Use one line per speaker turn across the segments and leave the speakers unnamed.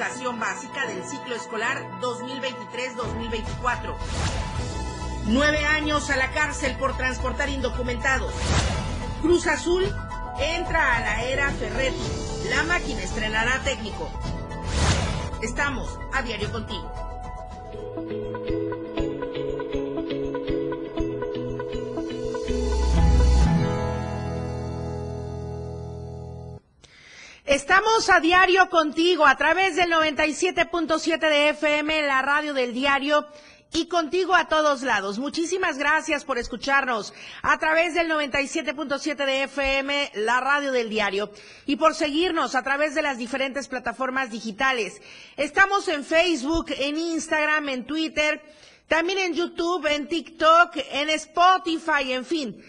educación básica del ciclo escolar 2023-2024. Nueve años a la cárcel por transportar indocumentados. Cruz Azul entra a la era Ferretti. La máquina estrenará técnico. Estamos a diario contigo. Estamos a diario contigo a través del 97.7 de FM, la radio del diario y contigo a todos lados. Muchísimas gracias por escucharnos a través del 97.7 de FM, la radio del diario, y por seguirnos a través de las diferentes plataformas digitales. Estamos en Facebook, en Instagram, en Twitter, también en YouTube, en TikTok, en Spotify, en fin.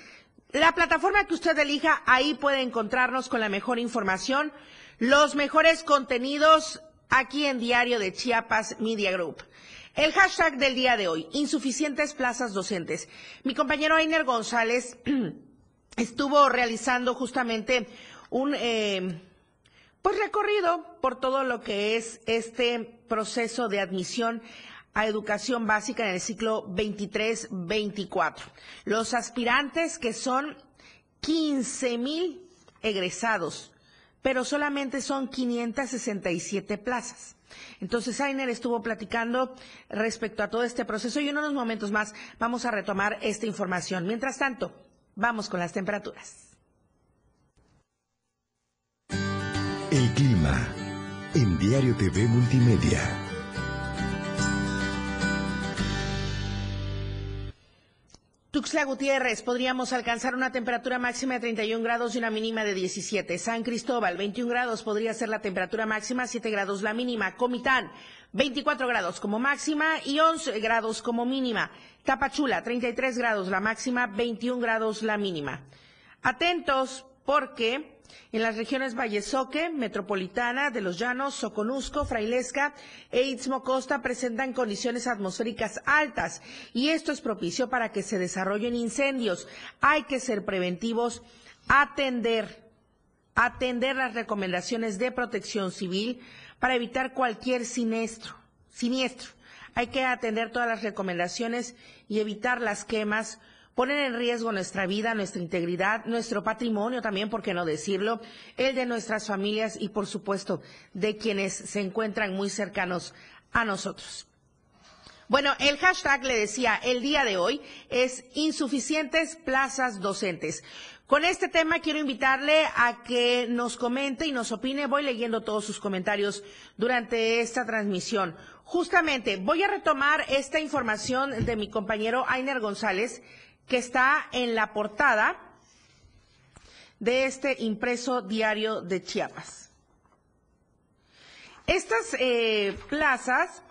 La plataforma que usted elija, ahí puede encontrarnos con la mejor información, los mejores contenidos aquí en Diario de Chiapas Media Group. El hashtag del día de hoy, insuficientes plazas docentes. Mi compañero Ainer González estuvo realizando justamente un eh, pues recorrido por todo lo que es este proceso de admisión a educación básica en el ciclo 23-24. Los aspirantes que son 15 mil egresados, pero solamente son 567 plazas. Entonces, Ainer estuvo platicando respecto a todo este proceso y en unos momentos más vamos a retomar esta información. Mientras tanto, vamos con las temperaturas.
El clima en Diario TV Multimedia.
Tuxtla Gutiérrez, podríamos alcanzar una temperatura máxima de 31 grados y una mínima de 17. San Cristóbal, 21 grados podría ser la temperatura máxima, 7 grados la mínima. Comitán, 24 grados como máxima y 11 grados como mínima. Tapachula, 33 grados la máxima, 21 grados la mínima. Atentos porque en las regiones Vallesoque, Metropolitana, de los Llanos, Soconusco, Frailesca e Istmo Costa presentan condiciones atmosféricas altas y esto es propicio para que se desarrollen incendios. Hay que ser preventivos, atender, atender las recomendaciones de protección civil para evitar cualquier siniestro, siniestro. Hay que atender todas las recomendaciones y evitar las quemas ponen en riesgo nuestra vida, nuestra integridad, nuestro patrimonio también, por qué no decirlo, el de nuestras familias y, por supuesto, de quienes se encuentran muy cercanos a nosotros. Bueno, el hashtag, le decía, el día de hoy es insuficientes plazas docentes. Con este tema quiero invitarle a que nos comente y nos opine. Voy leyendo todos sus comentarios durante esta transmisión. Justamente, voy a retomar esta información de mi compañero Ainer González, que está en la portada de este impreso diario de Chiapas. Estas eh, plazas,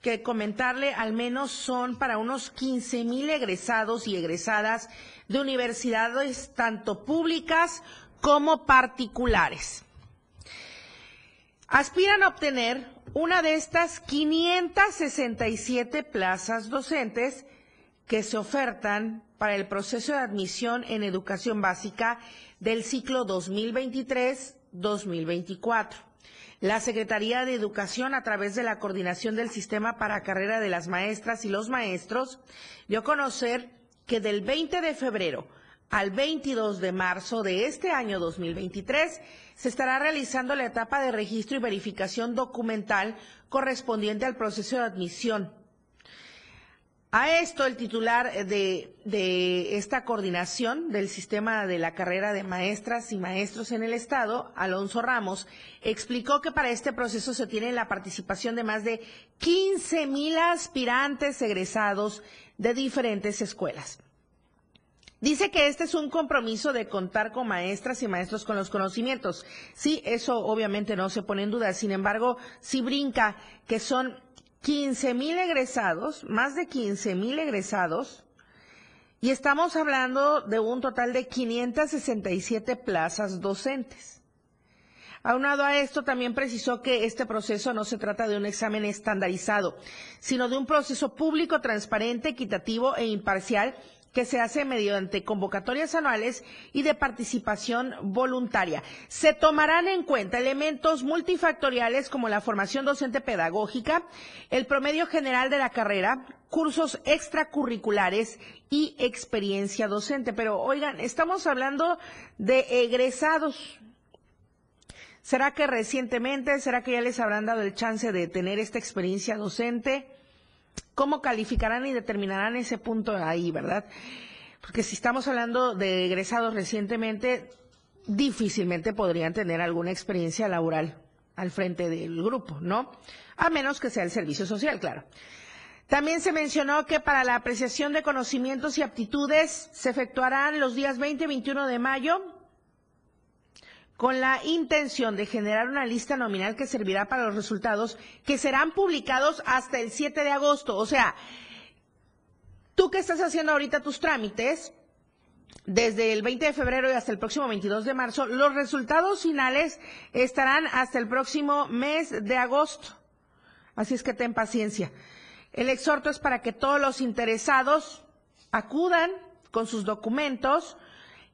que comentarle al menos son para unos 15 mil egresados y egresadas de universidades tanto públicas como particulares. Aspiran a obtener una de estas 567 plazas docentes que se ofertan para el proceso de admisión en educación básica del ciclo 2023-2024. La Secretaría de Educación, a través de la coordinación del sistema para carrera de las maestras y los maestros, dio a conocer que del 20 de febrero al 22 de marzo de este año 2023 se estará realizando la etapa de registro y verificación documental correspondiente al proceso de admisión a esto, el titular de, esta coordinación del sistema de la carrera de maestras y maestros en el Estado, Alonso Ramos, explicó que para este proceso se tiene la participación de más de 15 mil aspirantes egresados de diferentes escuelas. Dice que este es un compromiso de contar con maestras y maestros con los conocimientos. Sí, eso obviamente no se pone en duda. Sin embargo, sí brinca que son 15 mil egresados, más de 15 mil egresados, y estamos hablando de un total de 567 plazas docentes. Aunado a esto, también precisó que este proceso no se trata de un examen estandarizado, sino de un proceso público, transparente, equitativo e imparcial que se hace mediante convocatorias anuales y de participación voluntaria. Se tomarán en cuenta elementos multifactoriales como la formación docente pedagógica, el promedio general de la carrera, cursos extracurriculares y experiencia docente. Pero oigan, estamos hablando de egresados. ¿Será que recientemente, será que ya les habrán dado el chance de tener esta experiencia docente? ¿Cómo calificarán y determinarán ese punto ahí, verdad? Porque si estamos hablando de egresados recientemente, difícilmente podrían tener alguna experiencia laboral al frente del grupo, ¿no? A menos que sea el servicio social, claro. También se mencionó que para la apreciación de conocimientos y aptitudes se efectuarán los días 20 y 21 de mayo con la intención de generar una lista nominal que servirá para los resultados que serán publicados hasta el 7 de agosto. O sea, tú que estás haciendo ahorita tus trámites, desde el 20 de febrero y hasta el próximo 22 de marzo, los resultados finales estarán hasta el próximo mes de agosto. Así es que ten paciencia. El exhorto es para que todos los interesados acudan con sus documentos,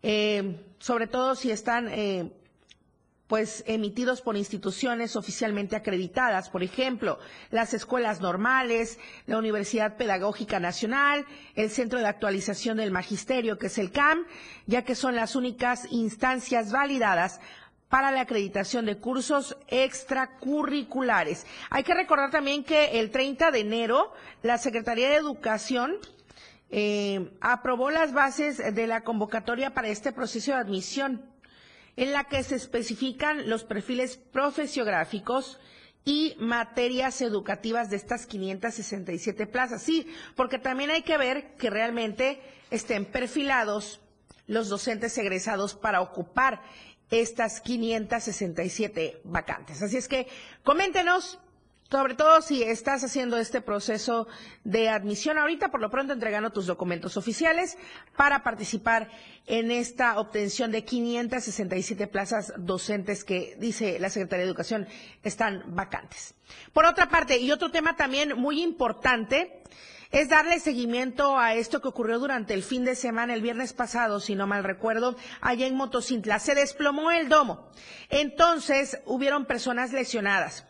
eh, sobre todo si están eh, pues emitidos por instituciones oficialmente acreditadas, por ejemplo, las escuelas normales, la Universidad Pedagógica Nacional, el Centro de Actualización del Magisterio, que es el CAM, ya que son las únicas instancias validadas para la acreditación de cursos extracurriculares. Hay que recordar también que el 30 de enero la Secretaría de Educación eh, aprobó las bases de la convocatoria para este proceso de admisión en la que se especifican los perfiles profesiográficos y materias educativas de estas 567 plazas. Sí, porque también hay que ver que realmente estén perfilados los docentes egresados para ocupar estas 567 vacantes. Así es que coméntenos sobre todo si estás haciendo este proceso de admisión ahorita, por lo pronto entregando tus documentos oficiales para participar en esta obtención de 567 plazas docentes que, dice la Secretaría de Educación, están vacantes. Por otra parte, y otro tema también muy importante, es darle seguimiento a esto que ocurrió durante el fin de semana, el viernes pasado, si no mal recuerdo, allá en Motocintla. Se desplomó el domo. Entonces, hubieron personas lesionadas.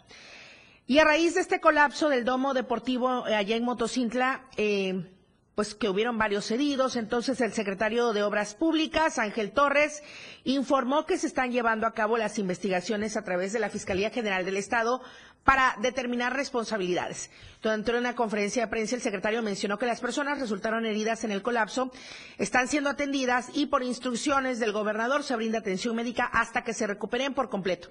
Y a raíz de este colapso del domo deportivo eh, allá en Motocintla, eh, pues que hubieron varios heridos, entonces el secretario de Obras Públicas, Ángel Torres, informó que se están llevando a cabo las investigaciones a través de la Fiscalía General del Estado para determinar responsabilidades. Durante una conferencia de prensa, el secretario mencionó que las personas resultaron heridas en el colapso, están siendo atendidas y por instrucciones del gobernador se brinda atención médica hasta que se recuperen por completo.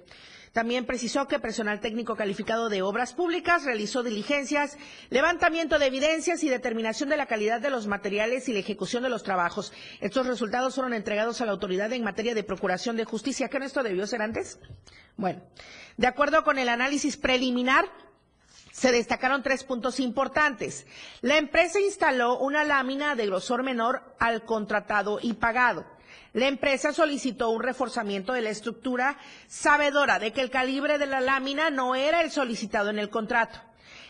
También precisó que personal técnico calificado de obras públicas realizó diligencias, levantamiento de evidencias y determinación de la calidad de los materiales y la ejecución de los trabajos. Estos resultados fueron entregados a la autoridad en materia de procuración de justicia. ¿Qué no esto debió ser antes? Bueno, de acuerdo con el análisis preliminar, se destacaron tres puntos importantes. La empresa instaló una lámina de grosor menor al contratado y pagado. La empresa solicitó un reforzamiento de la estructura, sabedora de que el calibre de la lámina no era el solicitado en el contrato.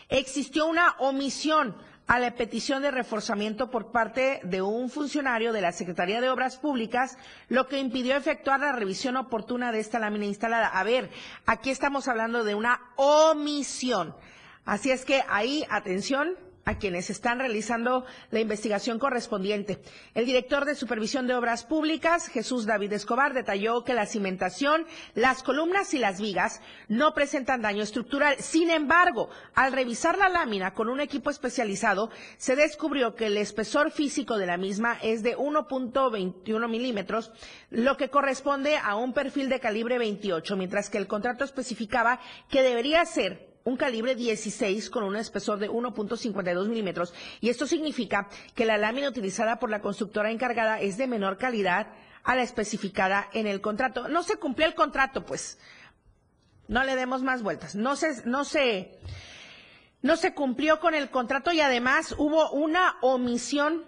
Existió una omisión a la petición de reforzamiento por parte de un funcionario de la Secretaría de Obras Públicas, lo que impidió efectuar la revisión oportuna de esta lámina instalada. A ver, aquí estamos hablando de una omisión. Así es que ahí, atención, a quienes están realizando la investigación correspondiente. El director de Supervisión de Obras Públicas, Jesús David Escobar, detalló que la cimentación, las columnas y las vigas no presentan daño estructural. Sin embargo, al revisar la lámina con un equipo especializado, se descubrió que el espesor físico de la misma es de 1.21 milímetros, lo que corresponde a un perfil de calibre 28, mientras que el contrato especificaba que debería ser un calibre 16 con un espesor de 1.52 milímetros. Y esto significa que la lámina utilizada por la constructora encargada es de menor calidad a la especificada en el contrato. No se cumplió el contrato, pues. No le demos más vueltas. No se, no se, no se cumplió con el contrato y además hubo una omisión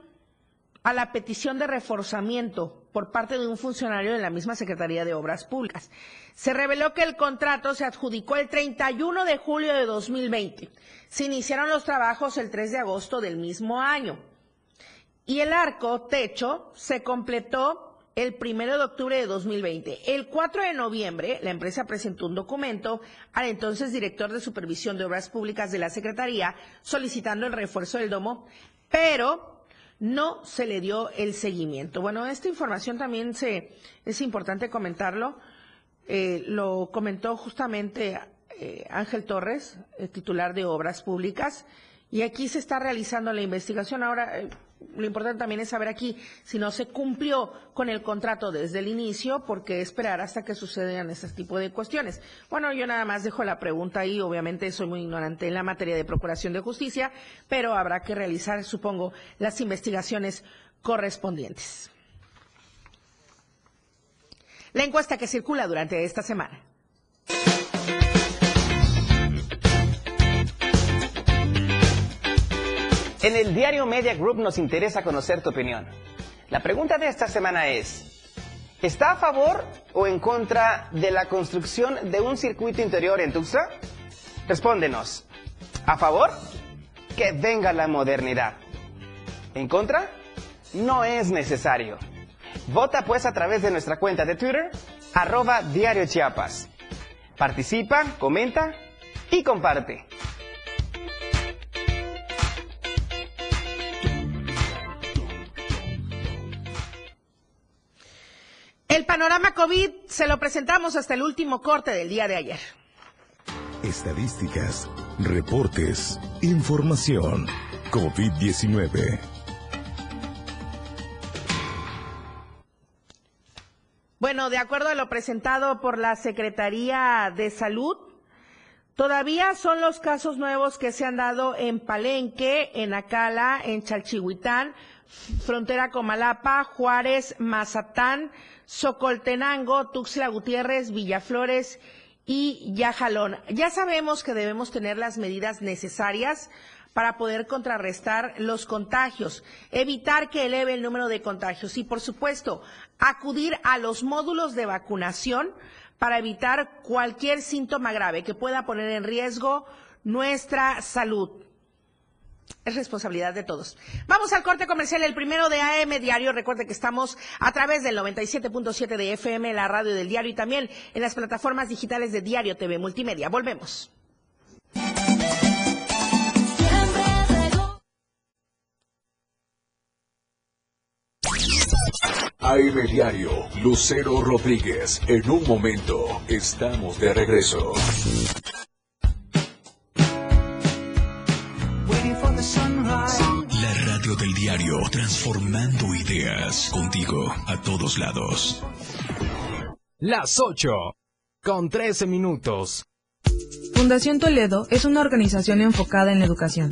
a la petición de reforzamiento por parte de un funcionario de la misma Secretaría de Obras Públicas. Se reveló que el contrato se adjudicó el 31 de julio de 2020. Se iniciaron los trabajos el 3 de agosto del mismo año. y el arco techo se completó el primero de octubre de 2020. El 4 de noviembre, la empresa presentó un documento al entonces director de Supervisión de Obras Públicas de la Secretaría solicitando el refuerzo del domo, pero no se le dio el seguimiento. Bueno, esta información también se, es importante comentarlo. Eh, lo comentó justamente eh, Ángel Torres, titular de Obras Públicas, y aquí se está realizando la investigación. Ahora, eh, lo importante también es saber aquí si no se cumplió con el contrato desde el inicio, porque esperar hasta que sucedan ese tipo de cuestiones. Bueno, yo nada más dejo la pregunta ahí, obviamente soy muy ignorante en la materia de procuración de justicia, pero habrá que realizar, supongo, las investigaciones correspondientes. La encuesta que circula durante esta semana.
En el diario Media Group nos interesa conocer tu opinión. La pregunta de esta semana es, ¿está a favor o en contra de la construcción de un circuito interior en Tuxtla? Respóndenos. ¿A favor? Que venga la modernidad. ¿En contra? No es necesario. Vota pues a través de nuestra cuenta de Twitter, arroba Diario Chiapas. Participa, comenta y comparte.
El panorama COVID se lo presentamos hasta el último corte del día de ayer.
Estadísticas, reportes, información. COVID-19.
Bueno, de acuerdo a lo presentado por la Secretaría de Salud, todavía son los casos nuevos que se han dado en Palenque, en Acala, en Chalchihuitán, frontera Comalapa, Juárez, Mazatán, Socoltenango, Tuxtla Gutiérrez, Villaflores y Yajalón. Ya sabemos que debemos tener las medidas necesarias para poder contrarrestar los contagios, evitar que eleve el número de contagios y, por supuesto, acudir a los módulos de vacunación para evitar cualquier síntoma grave que pueda poner en riesgo nuestra salud es responsabilidad de todos. Vamos al corte comercial, el primero de AM Diario. Recuerde que estamos a través del 97.7 de FM, la radio del diario y también en las plataformas digitales de Diario TV Multimedia. Volvemos.
AM Diario, Lucero Rodríguez. En un momento, estamos de regreso. Radio del diario, transformando ideas contigo a todos lados.
Las 8, con 13 minutos.
Fundación Toledo es una organización enfocada en la educación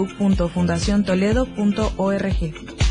www.fundaciontoledo.org.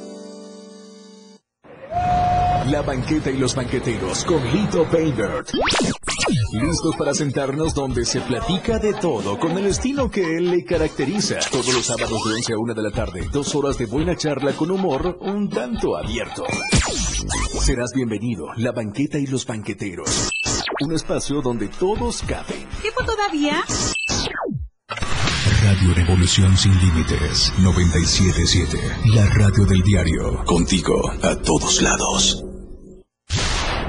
La banqueta y los banqueteros con Lito Baybert. Listos para sentarnos donde se platica de todo con el estilo que él le caracteriza. Todos los sábados de 11 a 1 de la tarde, dos horas de buena charla con humor un tanto abierto. Serás bienvenido, la banqueta y los banqueteros. Un espacio donde todos caben.
¿Tiempo todavía?
radio de evolución sin límites. 977. La radio del diario. Contigo a todos lados.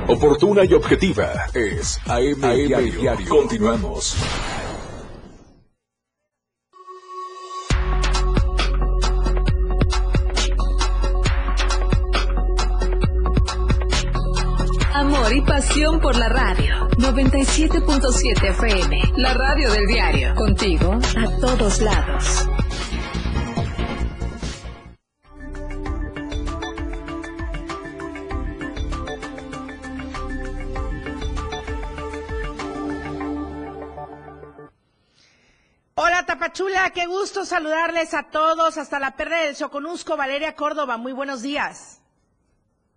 Oportuna y objetiva es AM, diario. Continuamos.
Amor y pasión por la radio. 97.7 FM. La radio del diario. Contigo a todos lados.
Qué gusto saludarles a todos hasta la perla del Soconusco, Valeria Córdoba, muy buenos días.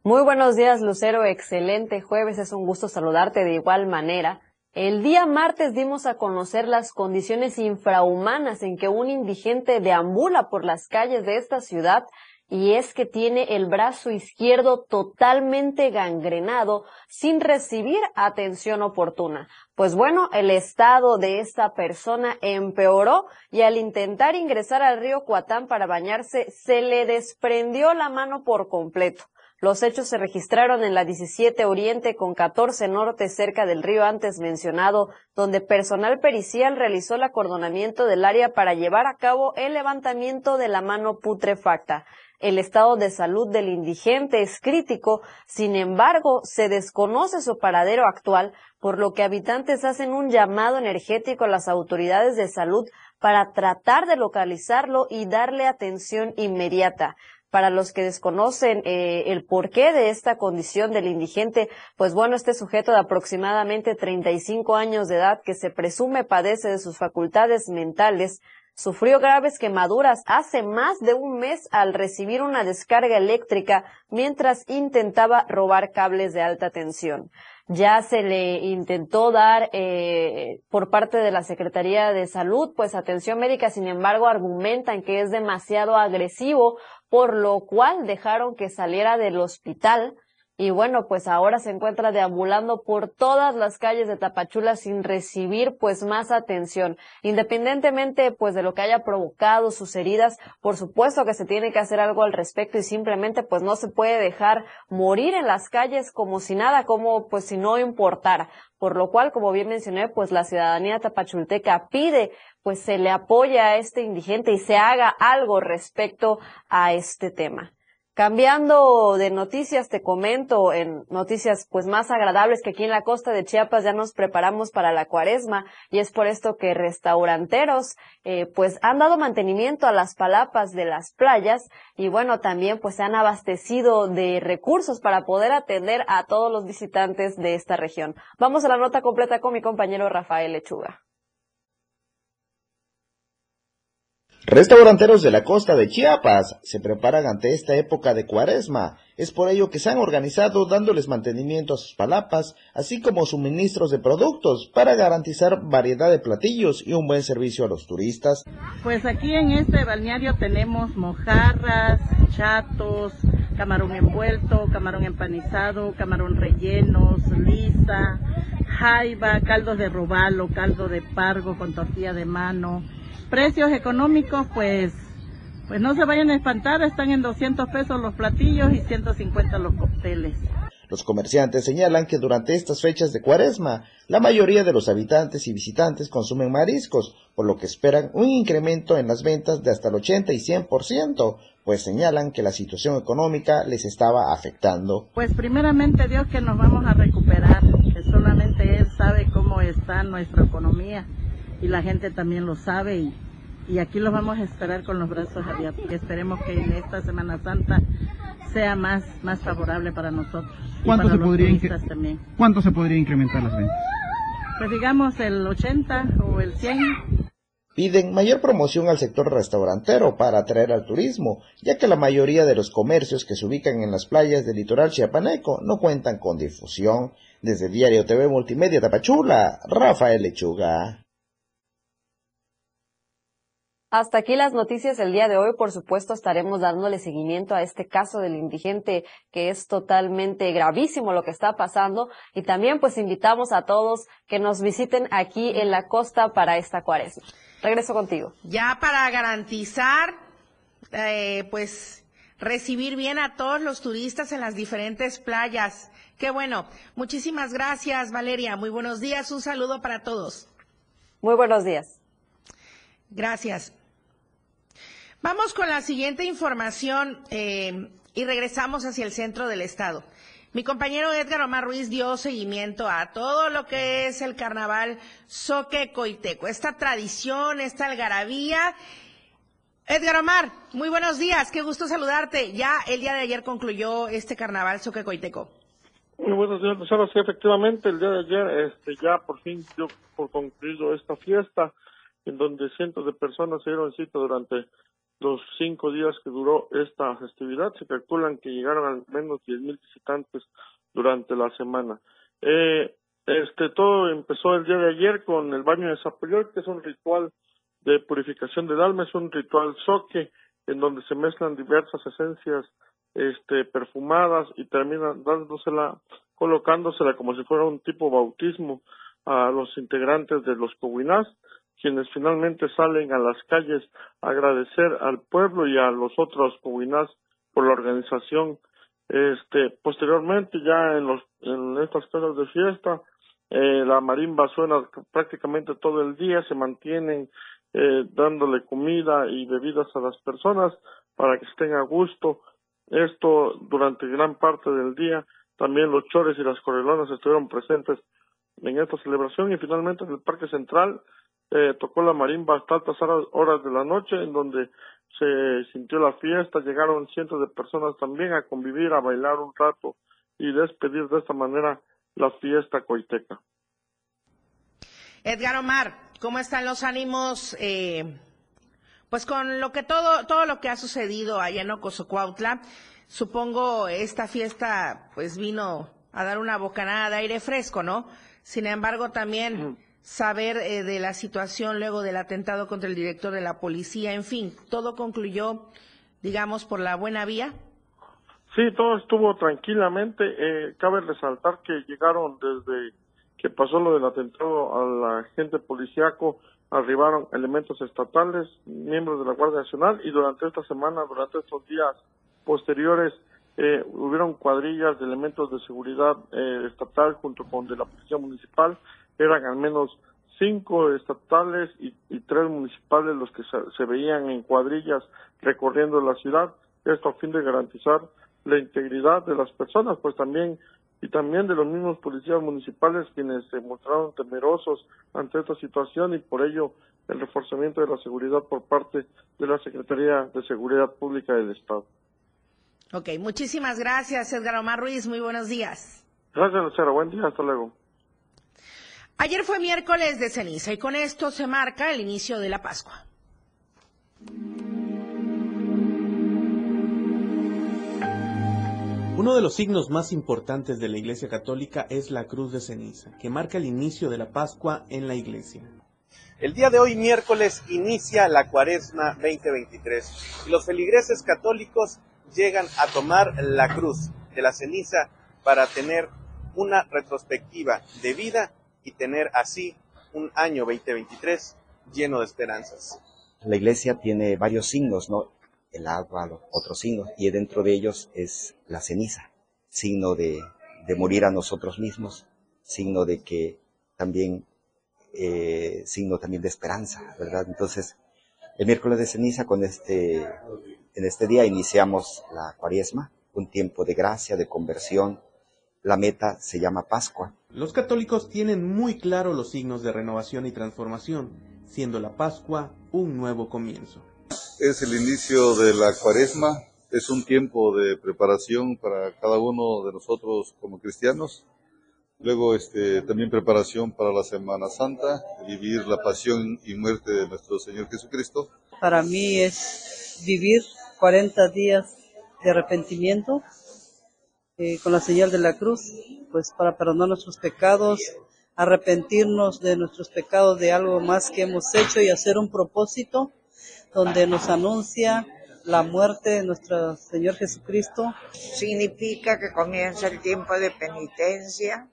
Muy buenos días, Lucero. Excelente jueves. Es un gusto saludarte de igual manera. El día martes dimos a conocer las condiciones infrahumanas en que un indigente deambula por las calles de esta ciudad y es que tiene el brazo izquierdo totalmente gangrenado sin recibir atención oportuna. Pues bueno, el estado de esta persona empeoró y al intentar ingresar al río Cuatán para bañarse se le desprendió la mano por completo. Los hechos se registraron en la 17 Oriente con 14 Norte cerca del río antes mencionado, donde personal pericial realizó el acordonamiento del área para llevar a cabo el levantamiento de la mano putrefacta. El estado de salud del indigente es crítico, sin embargo, se desconoce su paradero actual, por lo que habitantes hacen un llamado energético a las autoridades de salud para tratar de localizarlo y darle atención inmediata. Para los que desconocen eh, el porqué de esta condición del indigente, pues bueno, este sujeto de aproximadamente 35 años de edad que se presume padece de sus facultades mentales, sufrió graves quemaduras hace más de un mes al recibir una descarga eléctrica mientras intentaba robar cables de alta tensión. Ya se le intentó dar eh, por parte de la Secretaría de Salud, pues atención médica, sin embargo, argumentan que es demasiado agresivo por lo cual dejaron que saliera del hospital y bueno, pues ahora se encuentra deambulando por todas las calles de Tapachula sin recibir pues más atención. Independientemente pues de lo que haya provocado sus heridas, por supuesto que se tiene que hacer algo al respecto y simplemente pues no se puede dejar morir en las calles como si nada, como pues si no importara. Por lo cual, como bien mencioné, pues la ciudadanía tapachulteca pide pues se le apoya a este indigente y se haga algo respecto a este tema. Cambiando de noticias, te comento en noticias pues más agradables que aquí en la costa de Chiapas ya nos preparamos para la cuaresma y es por esto que restauranteros eh, pues han dado mantenimiento a las palapas de las playas y bueno también pues se han abastecido de recursos para poder atender a todos los visitantes de esta región. Vamos a la nota completa con mi compañero Rafael Lechuga.
Restauranteros de la costa de Chiapas se preparan ante esta época de cuaresma. Es por ello que se han organizado dándoles mantenimiento a sus palapas, así como suministros de productos para garantizar variedad de platillos y un buen servicio a los turistas.
Pues aquí en este balneario tenemos mojarras, chatos, camarón envuelto, camarón empanizado, camarón rellenos, lisa, jaiba, caldos de robalo, caldo de pargo con tortilla de mano precios económicos, pues, pues no se vayan a espantar, están en 200 pesos los platillos y 150 los cócteles.
Los comerciantes señalan que durante estas fechas de cuaresma, la mayoría de los habitantes y visitantes consumen mariscos, por lo que esperan un incremento en las ventas de hasta el 80 y 100%, pues señalan que la situación económica les estaba afectando.
Pues primeramente Dios que nos vamos a recuperar, que solamente Él sabe cómo está nuestra economía y la gente también lo sabe y, y aquí los vamos a esperar con los brazos abiertos. Y esperemos que en esta Semana Santa sea más, más favorable para nosotros.
¿Cuánto, se podría
también.
¿Cuánto se podría incrementar las ventas?
Pues digamos el 80 o el 100.
Piden mayor promoción al sector restaurantero para atraer al turismo, ya que la mayoría de los comercios que se ubican en las playas del litoral chiapaneco no cuentan con difusión. Desde Diario TV Multimedia Tapachula, Rafael Lechuga.
Hasta aquí las noticias del día de hoy. Por supuesto, estaremos dándole seguimiento a este caso del indigente que es totalmente gravísimo lo que está pasando. Y también pues invitamos a todos que nos visiten aquí en la costa para esta cuaresma. Regreso contigo.
Ya para garantizar, eh, pues, recibir bien a todos los turistas en las diferentes playas. Qué bueno. Muchísimas gracias, Valeria. Muy buenos días. Un saludo para todos.
Muy buenos días.
Gracias. Vamos con la siguiente información eh, y regresamos hacia el centro del estado. Mi compañero Edgar Omar Ruiz dio seguimiento a todo lo que es el carnaval Soque Coiteco, esta tradición, esta algarabía. Edgar Omar, muy buenos días, qué gusto saludarte. Ya el día de ayer concluyó este carnaval Soque Coiteco.
Muy buenos días, Lucero. Sí, efectivamente, el día de ayer este, ya por fin dio por concluido esta fiesta, en donde cientos de personas se dieron cita durante los cinco días que duró esta festividad. Se calculan que llegaron al menos diez mil visitantes durante la semana. Eh, este todo empezó el día de ayer con el baño de Zapoyoc, que es un ritual de purificación del alma, es un ritual soque en donde se mezclan diversas esencias este perfumadas y terminan dándosela colocándosela como si fuera un tipo bautismo a los integrantes de los Coguinás quienes finalmente salen a las calles a agradecer al pueblo y a los otros comunidades por la organización. Este, posteriormente, ya en, los, en estas casas de fiesta, eh, la marimba suena prácticamente todo el día, se mantienen eh, dándole comida y bebidas a las personas para que estén a gusto. Esto durante gran parte del día. También los chores y las correlonas estuvieron presentes en esta celebración y finalmente en el Parque Central eh, tocó la marimba hasta altas horas de la noche, en donde se sintió la fiesta, llegaron cientos de personas también a convivir, a bailar un rato y despedir de esta manera la fiesta coiteca.
Edgar Omar, ¿cómo están los ánimos? Eh, pues con lo que todo, todo lo que ha sucedido allá en Ocosocuautla, supongo esta fiesta pues vino a dar una bocanada de aire fresco, ¿no? Sin embargo, también saber eh, de la situación luego del atentado contra el director de la policía, en fin, todo concluyó, digamos, por la buena vía.
Sí, todo estuvo tranquilamente. Eh, cabe resaltar que llegaron desde que pasó lo del atentado al agente policíaco, arribaron elementos estatales, miembros de la Guardia Nacional y durante esta semana, durante estos días posteriores, eh, hubieron cuadrillas de elementos de seguridad eh, estatal junto con de la Policía Municipal eran al menos cinco estatales y, tres municipales los que se, veían en cuadrillas recorriendo la ciudad, esto a fin de garantizar la integridad de las personas, pues también y también de los mismos policías municipales quienes se mostraron temerosos ante esta situación y por ello el reforzamiento de la seguridad por parte de la Secretaría de Seguridad Pública del Estado.
Ok, muchísimas gracias Edgar Omar Ruiz, muy buenos días.
Gracias Lucero, buen día, hasta luego.
Ayer fue miércoles de ceniza y con esto se marca el inicio de la Pascua.
Uno de los signos más importantes de la Iglesia Católica es la cruz de ceniza, que marca el inicio de la Pascua en la Iglesia.
El día de hoy, miércoles, inicia la Cuaresma 2023 y los feligreses católicos llegan a tomar la cruz de la ceniza para tener una retrospectiva de vida y tener así un año 2023 lleno de esperanzas.
La iglesia tiene varios signos, ¿no? El agua, otros signos, y dentro de ellos es la ceniza, signo de, de morir a nosotros mismos, signo de que también, eh, signo también de esperanza, ¿verdad? Entonces, el miércoles de ceniza, con este, en este día iniciamos la cuaresma, un tiempo de gracia, de conversión, la meta se llama Pascua.
Los católicos tienen muy claro los signos de renovación y transformación, siendo la Pascua un nuevo comienzo.
Es el inicio de la cuaresma, es un tiempo de preparación para cada uno de nosotros como cristianos. Luego este, también preparación para la Semana Santa, vivir la pasión y muerte de nuestro Señor Jesucristo.
Para mí es vivir 40 días de arrepentimiento eh, con la señal de la cruz, pues para perdonar nuestros pecados, arrepentirnos de nuestros pecados, de algo más que hemos hecho y hacer un propósito donde nos anuncia la muerte de nuestro Señor Jesucristo.
Significa que comienza el tiempo de penitencia,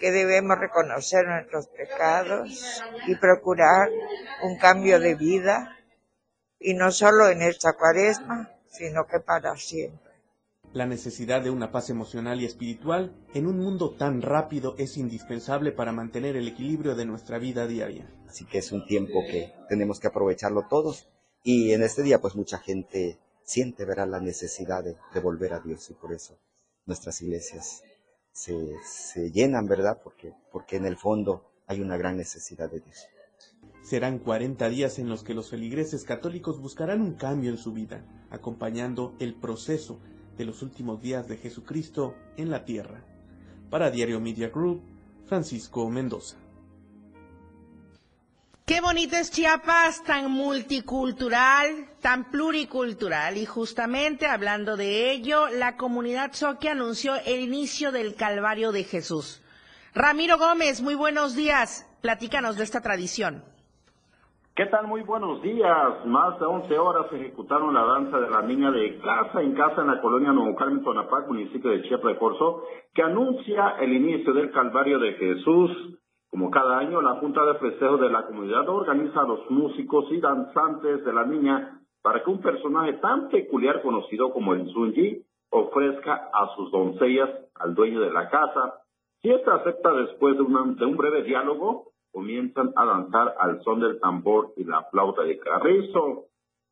que debemos reconocer nuestros pecados y procurar un cambio de vida, y no solo en esta cuaresma, sino que para siempre.
La necesidad de una paz emocional y espiritual en un mundo tan rápido es indispensable para mantener el equilibrio de nuestra vida diaria.
Así que es un tiempo que tenemos que aprovecharlo todos y en este día pues mucha gente siente, verá la necesidad de, de volver a Dios y por eso nuestras iglesias se, se llenan, ¿verdad? Porque, porque en el fondo hay una gran necesidad de Dios.
Serán 40 días en los que los feligreses católicos buscarán un cambio en su vida, acompañando el proceso de los últimos días de Jesucristo en la tierra. Para Diario Media Group, Francisco Mendoza.
Qué bonito es Chiapas, tan multicultural, tan pluricultural. Y justamente hablando de ello, la comunidad Soque anunció el inicio del Calvario de Jesús. Ramiro Gómez, muy buenos días. Platícanos de esta tradición.
¿Qué tal? Muy buenos días. Más de 11 horas ejecutaron la danza de la niña de casa en casa en la colonia Nuevo Carmen, Tonapac, municipio de Chiapas de Corzo, que anuncia el inicio del Calvario de Jesús. Como cada año, la Junta de Festejo de la comunidad organiza a los músicos y danzantes de la niña para que un personaje tan peculiar conocido como el Zunji ofrezca a sus doncellas al dueño de la casa. Si ésta acepta después de, de un breve diálogo, comienzan a danzar al son del tambor y la flauta de carrizo.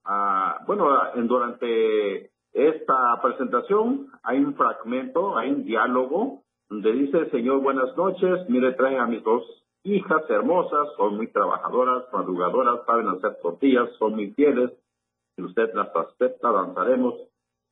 Ah, bueno, en- durante esta presentación hay un fragmento, hay un diálogo donde dice, Señor, buenas noches, mire, traje a mis dos hijas hermosas, son muy trabajadoras, madrugadoras, saben hacer tortillas, son muy fieles, si usted las acepta, danzaremos.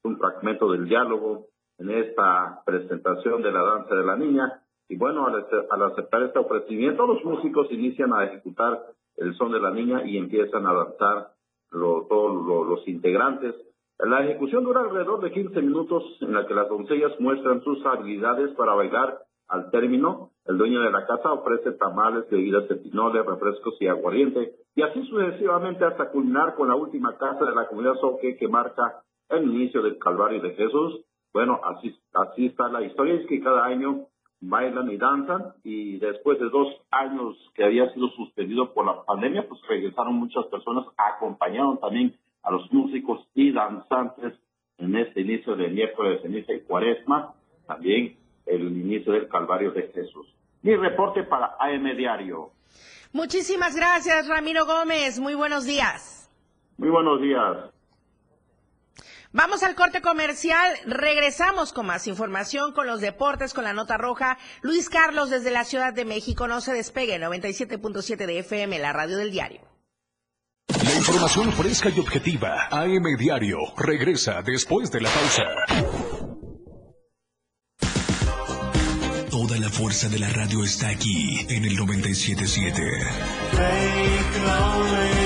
Un fragmento del diálogo en esta presentación de la danza de la niña. Y bueno, al, ace- al aceptar este ofrecimiento, los músicos inician a ejecutar el son de la niña y empiezan a danzar lo- todos lo- los integrantes. La ejecución dura alrededor de 15 minutos en la que las doncellas muestran sus habilidades para bailar. Al término, el dueño de la casa ofrece tamales, bebidas de pinole, refrescos y aguardiente, y así sucesivamente hasta culminar con la última casa de la comunidad Soque que marca el inicio del Calvario de Jesús. Bueno, así, así está la historia, es que cada año bailan y danzan y después de dos años que había sido suspendido por la pandemia, pues regresaron muchas personas, acompañaron también a los músicos y danzantes en este inicio de miércoles de ceniza y cuaresma, también el inicio del Calvario de Jesús. Mi reporte para AM Diario.
Muchísimas gracias, Ramiro Gómez. Muy buenos días.
Muy buenos días.
Vamos al corte comercial. Regresamos con más información con los deportes, con la nota roja. Luis Carlos desde la Ciudad de México. No se despegue. 97.7 de FM, la radio del diario.
La información fresca y objetiva. AM Diario. Regresa después de la pausa. Toda la fuerza de la radio está aquí en el 977.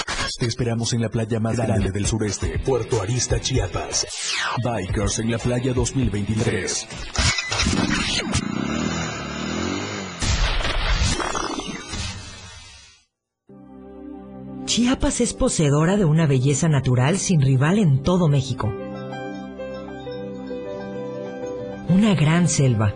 Te esperamos en la playa más grande del sureste, Puerto Arista, Chiapas. Bikers en la playa 2023.
Chiapas es poseedora de una belleza natural sin rival en todo México. Una gran selva,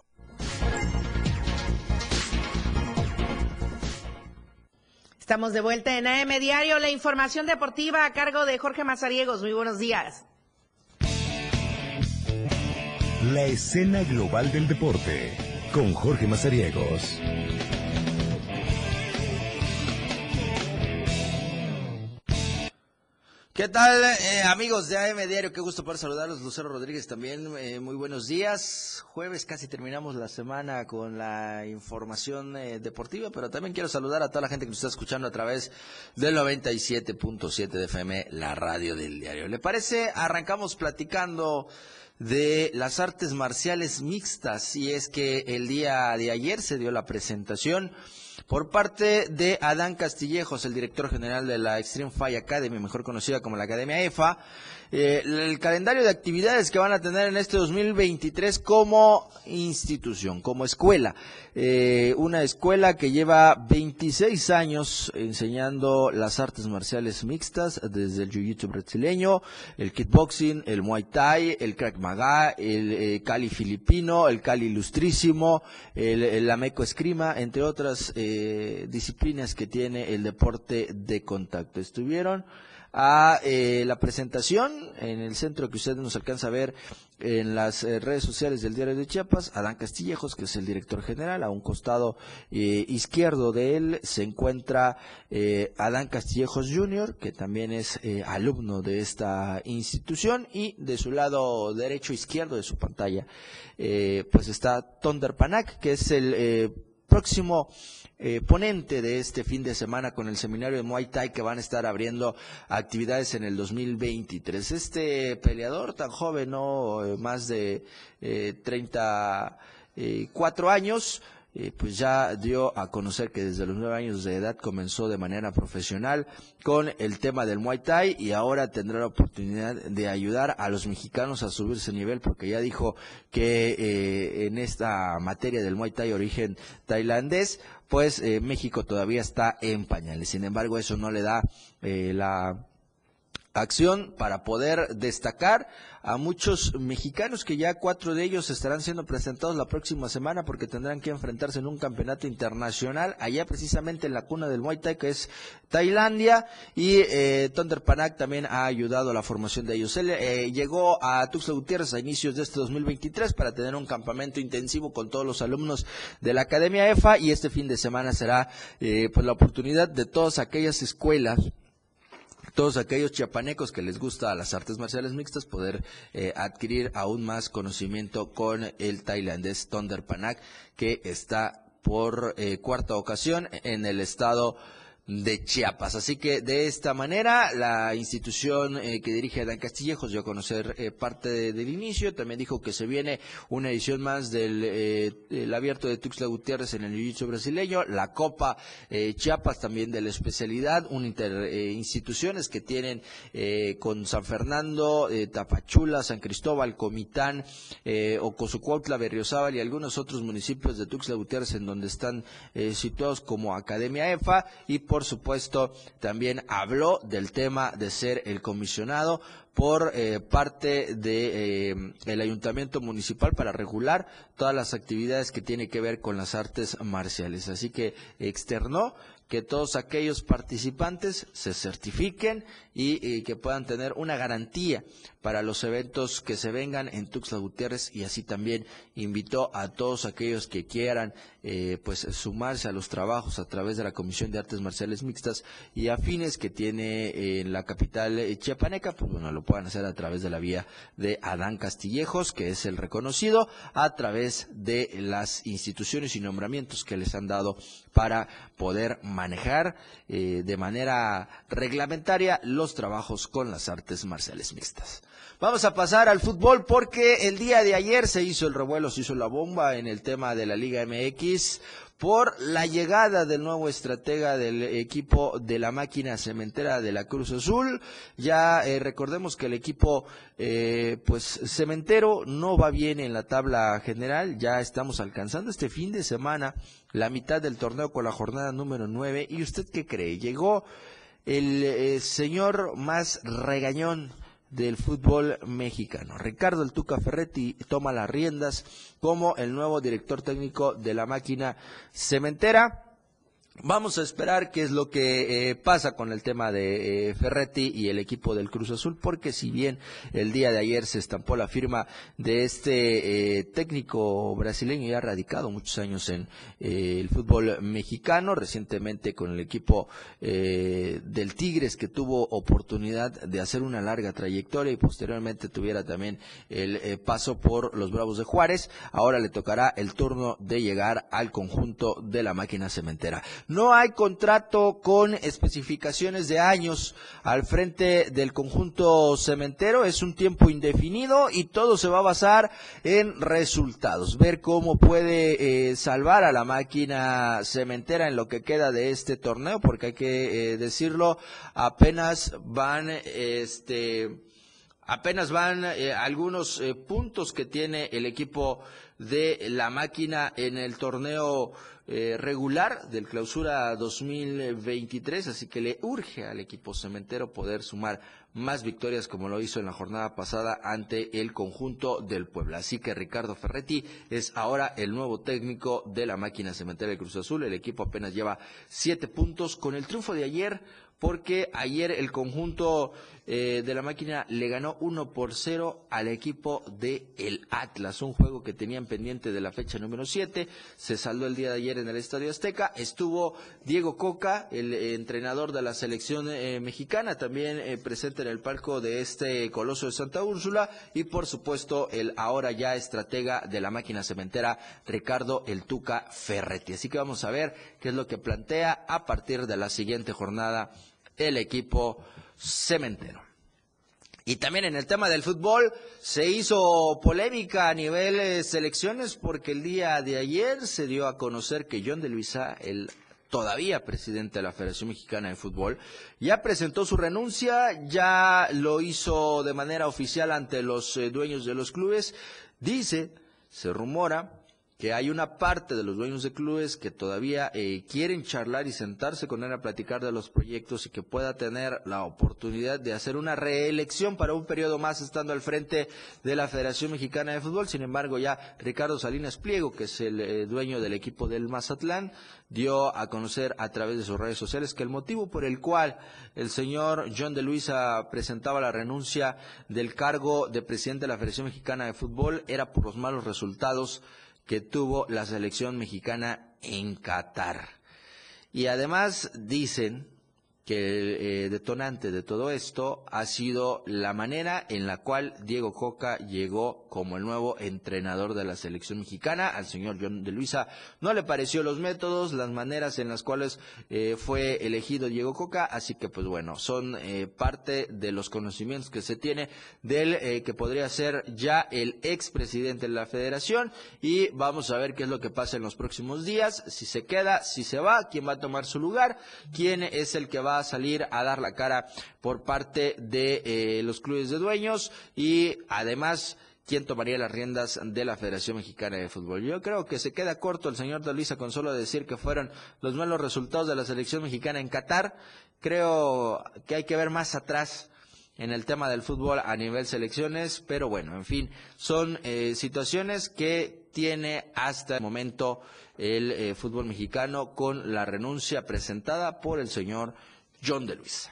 Estamos de vuelta en AM Diario, la información deportiva a cargo de Jorge Mazariegos. Muy buenos días.
La escena global del deporte con Jorge Mazariegos.
¿Qué tal, eh, amigos de AM Diario? Qué gusto poder saludarlos. Lucero Rodríguez también. Eh, muy buenos días. Jueves casi terminamos la semana con la información eh, deportiva, pero también quiero saludar a toda la gente que nos está escuchando a través del 97.7 de FM, la radio del diario. ¿Le parece? Arrancamos platicando de las artes marciales mixtas. Y es que el día de ayer se dio la presentación por parte de Adán Castillejos, el director general de la Extreme Fight Academy, mejor conocida como la Academia EFA, eh, el calendario de actividades que van a tener en este 2023 como institución, como escuela. Eh, una escuela que lleva 26 años enseñando las artes marciales mixtas, desde el jiu-jitsu brasileño, el kickboxing, el muay thai, el crack maga, el eh, cali filipino, el cali ilustrísimo, el, el ameco escrima, entre otras disciplinas que tiene el deporte de contacto. Estuvieron a eh, la presentación en el centro que usted nos alcanza a ver en las eh, redes sociales del Diario de Chiapas, Adán Castillejos, que es el director general, a un costado eh, izquierdo de él se encuentra Adán Castillejos Jr., que también es alumno de esta institución, y de su lado derecho izquierdo de su pantalla, pues está Tonder Panak, que es el próximo eh, ponente de este fin de semana con el seminario de Muay Thai que van a estar abriendo actividades en el 2023. Este peleador tan joven, no eh, más de eh, 34 años, eh, pues ya dio a conocer que desde los nueve años de edad comenzó de manera profesional con el tema del Muay Thai y ahora tendrá la oportunidad de ayudar a los mexicanos a subirse nivel porque ya dijo que en esta materia del Muay Thai origen tailandés pues eh, México todavía está en pañales. Sin embargo, eso no le da la acción para poder destacar a muchos mexicanos que ya cuatro de ellos estarán siendo presentados la próxima semana porque tendrán que enfrentarse en un campeonato internacional allá precisamente en la cuna del Muay Thai que es Tailandia y eh, Thunder Panak también ha ayudado a la formación de ellos. Él eh, llegó a Tuxtla Gutiérrez a inicios de este 2023 para tener un campamento intensivo con todos los alumnos de la Academia EFA y este fin de semana será eh, pues la oportunidad de todas aquellas escuelas todos aquellos chiapanecos que les gusta las artes marciales mixtas poder eh, adquirir aún más conocimiento con el tailandés Thunder Panak que está por eh, cuarta ocasión en el estado de Chiapas. Así que de esta manera la institución eh, que dirige Adán Castillejos dio a conocer eh, parte del inicio. También dijo que se viene una edición más del eh, abierto de Tuxtla Gutiérrez en el Jiu-Jitsu brasileño, la Copa Chiapas también de la especialidad, un instituciones que tienen con San Fernando, Tapachula, San Cristóbal, Comitán, Ocosucuautla, Berriozábal y algunos otros municipios de Tuxtla Gutiérrez en donde están situados como Academia EFA y por supuesto, también habló del tema de ser el comisionado por eh, parte de eh, el ayuntamiento municipal para regular todas las actividades que tiene que ver con las artes marciales. Así que externó que todos aquellos participantes se certifiquen y, que puedan tener una garantía para los eventos que se vengan en Tuxtla Gutiérrez y así también invitó a todos aquellos que quieran eh, pues sumarse a los trabajos a través de la Comisión de Artes Marciales Mixtas y afines que tiene en la capital eh, chiapaneca, pues bueno, lo puedan hacer a través de la vía de Adán Castillejos, que es el reconocido, a través de las instituciones y nombramientos que les han dado para poder manejar eh, de manera reglamentaria los trabajos con las artes marciales mixtas. Vamos a pasar al fútbol porque el día de ayer se hizo el revuelo, se hizo la bomba en el tema de la Liga MX por la llegada del nuevo estratega del equipo de la máquina cementera de la Cruz Azul. Ya eh, recordemos que el equipo eh, pues cementero no va bien en la tabla general, ya estamos alcanzando este fin de semana la mitad del torneo con la jornada número 9 y usted qué cree? Llegó el eh, señor más regañón del fútbol mexicano. Ricardo El Tuca Ferretti toma las riendas como el nuevo director técnico de la máquina cementera. Vamos a esperar qué es lo que eh, pasa con el tema de eh, Ferretti y el equipo del Cruz Azul, porque si bien el día de ayer se estampó la firma de este eh, técnico brasileño ya radicado muchos años en el fútbol mexicano, recientemente con el equipo del Tigres que tuvo oportunidad de hacer una larga trayectoria y posteriormente tuviera también el paso por los Bravos de Juárez, ahora le tocará el turno de llegar al conjunto de la máquina cementera. No hay contrato con especificaciones de años al frente del conjunto cementero. Es un tiempo indefinido y todo se va a basar en resultados. Ver cómo puede eh, salvar a la máquina cementera en lo que queda de este torneo, porque hay que eh, decirlo, apenas van, este, apenas van eh, algunos puntos que tiene el equipo de la máquina en el torneo eh, regular del clausura 2023, así que le urge al equipo cementero poder sumar más victorias como lo hizo en la jornada pasada ante el conjunto del Puebla. Así que Ricardo Ferretti es ahora el nuevo técnico de la máquina cementera de Cruz Azul. El equipo apenas lleva siete puntos con el triunfo de ayer porque ayer el conjunto eh, de la máquina le ganó 1 por 0 al equipo de el Atlas, un juego que tenían pendiente de la fecha número 7, se saldó el día de ayer en el Estadio Azteca, estuvo Diego Coca, el eh, entrenador de la selección eh, mexicana, también presente en el palco de este Coloso de Santa Úrsula. Y por supuesto el ahora ya estratega de la máquina cementera, Ricardo El Tuca Ferretti. Así que vamos a ver qué es lo que plantea a partir de la siguiente jornada el equipo cementero. Y también en el tema del fútbol se hizo polémica a nivel de selecciones porque el día de ayer se dio a conocer que John de Luisa, el todavía presidente de la Federación Mexicana de Fútbol, ya presentó su renuncia, ya lo hizo de manera oficial ante los eh, dueños de los clubes. Dice, se rumora, que hay una parte de los dueños de clubes que todavía eh, quieren charlar y sentarse con él a platicar de los proyectos y que pueda tener la oportunidad de hacer una reelección para un periodo más estando al frente de la Federación Mexicana de Fútbol. Sin embargo, ya Ricardo Salinas Pliego, que es el eh, dueño del equipo del Mazatlán, dio a conocer a través de sus redes sociales que el motivo por el cual el señor John de Luisa presentaba la renuncia del cargo de presidente de la Federación Mexicana de Fútbol era por los malos resultados que tuvo la selección mexicana en Qatar. Y además dicen que el eh, detonante de todo esto ha sido la manera en la cual Diego Coca llegó como el nuevo entrenador de la selección mexicana. Al señor John de Luisa no le pareció los métodos, las maneras en las cuales eh, fue elegido Diego Coca, así que pues bueno, son eh, parte de los conocimientos que se tiene del que podría ser ya el expresidente de la federación y vamos a ver qué es lo que pasa en los próximos días, si se queda, si se va, quién va a tomar su lugar, quién es el que va a salir a dar la cara por parte de eh, los clubes de dueños y además quién tomaría las riendas de la Federación Mexicana de Fútbol. Yo creo que se queda corto el señor de Luisa con solo decir que fueron los malos resultados de la selección mexicana en Qatar. Creo que hay que ver más atrás en el tema del fútbol a nivel selecciones, pero bueno, en fin, son eh, situaciones que tiene hasta el momento el eh, fútbol mexicano con la renuncia presentada por el señor John de Luis.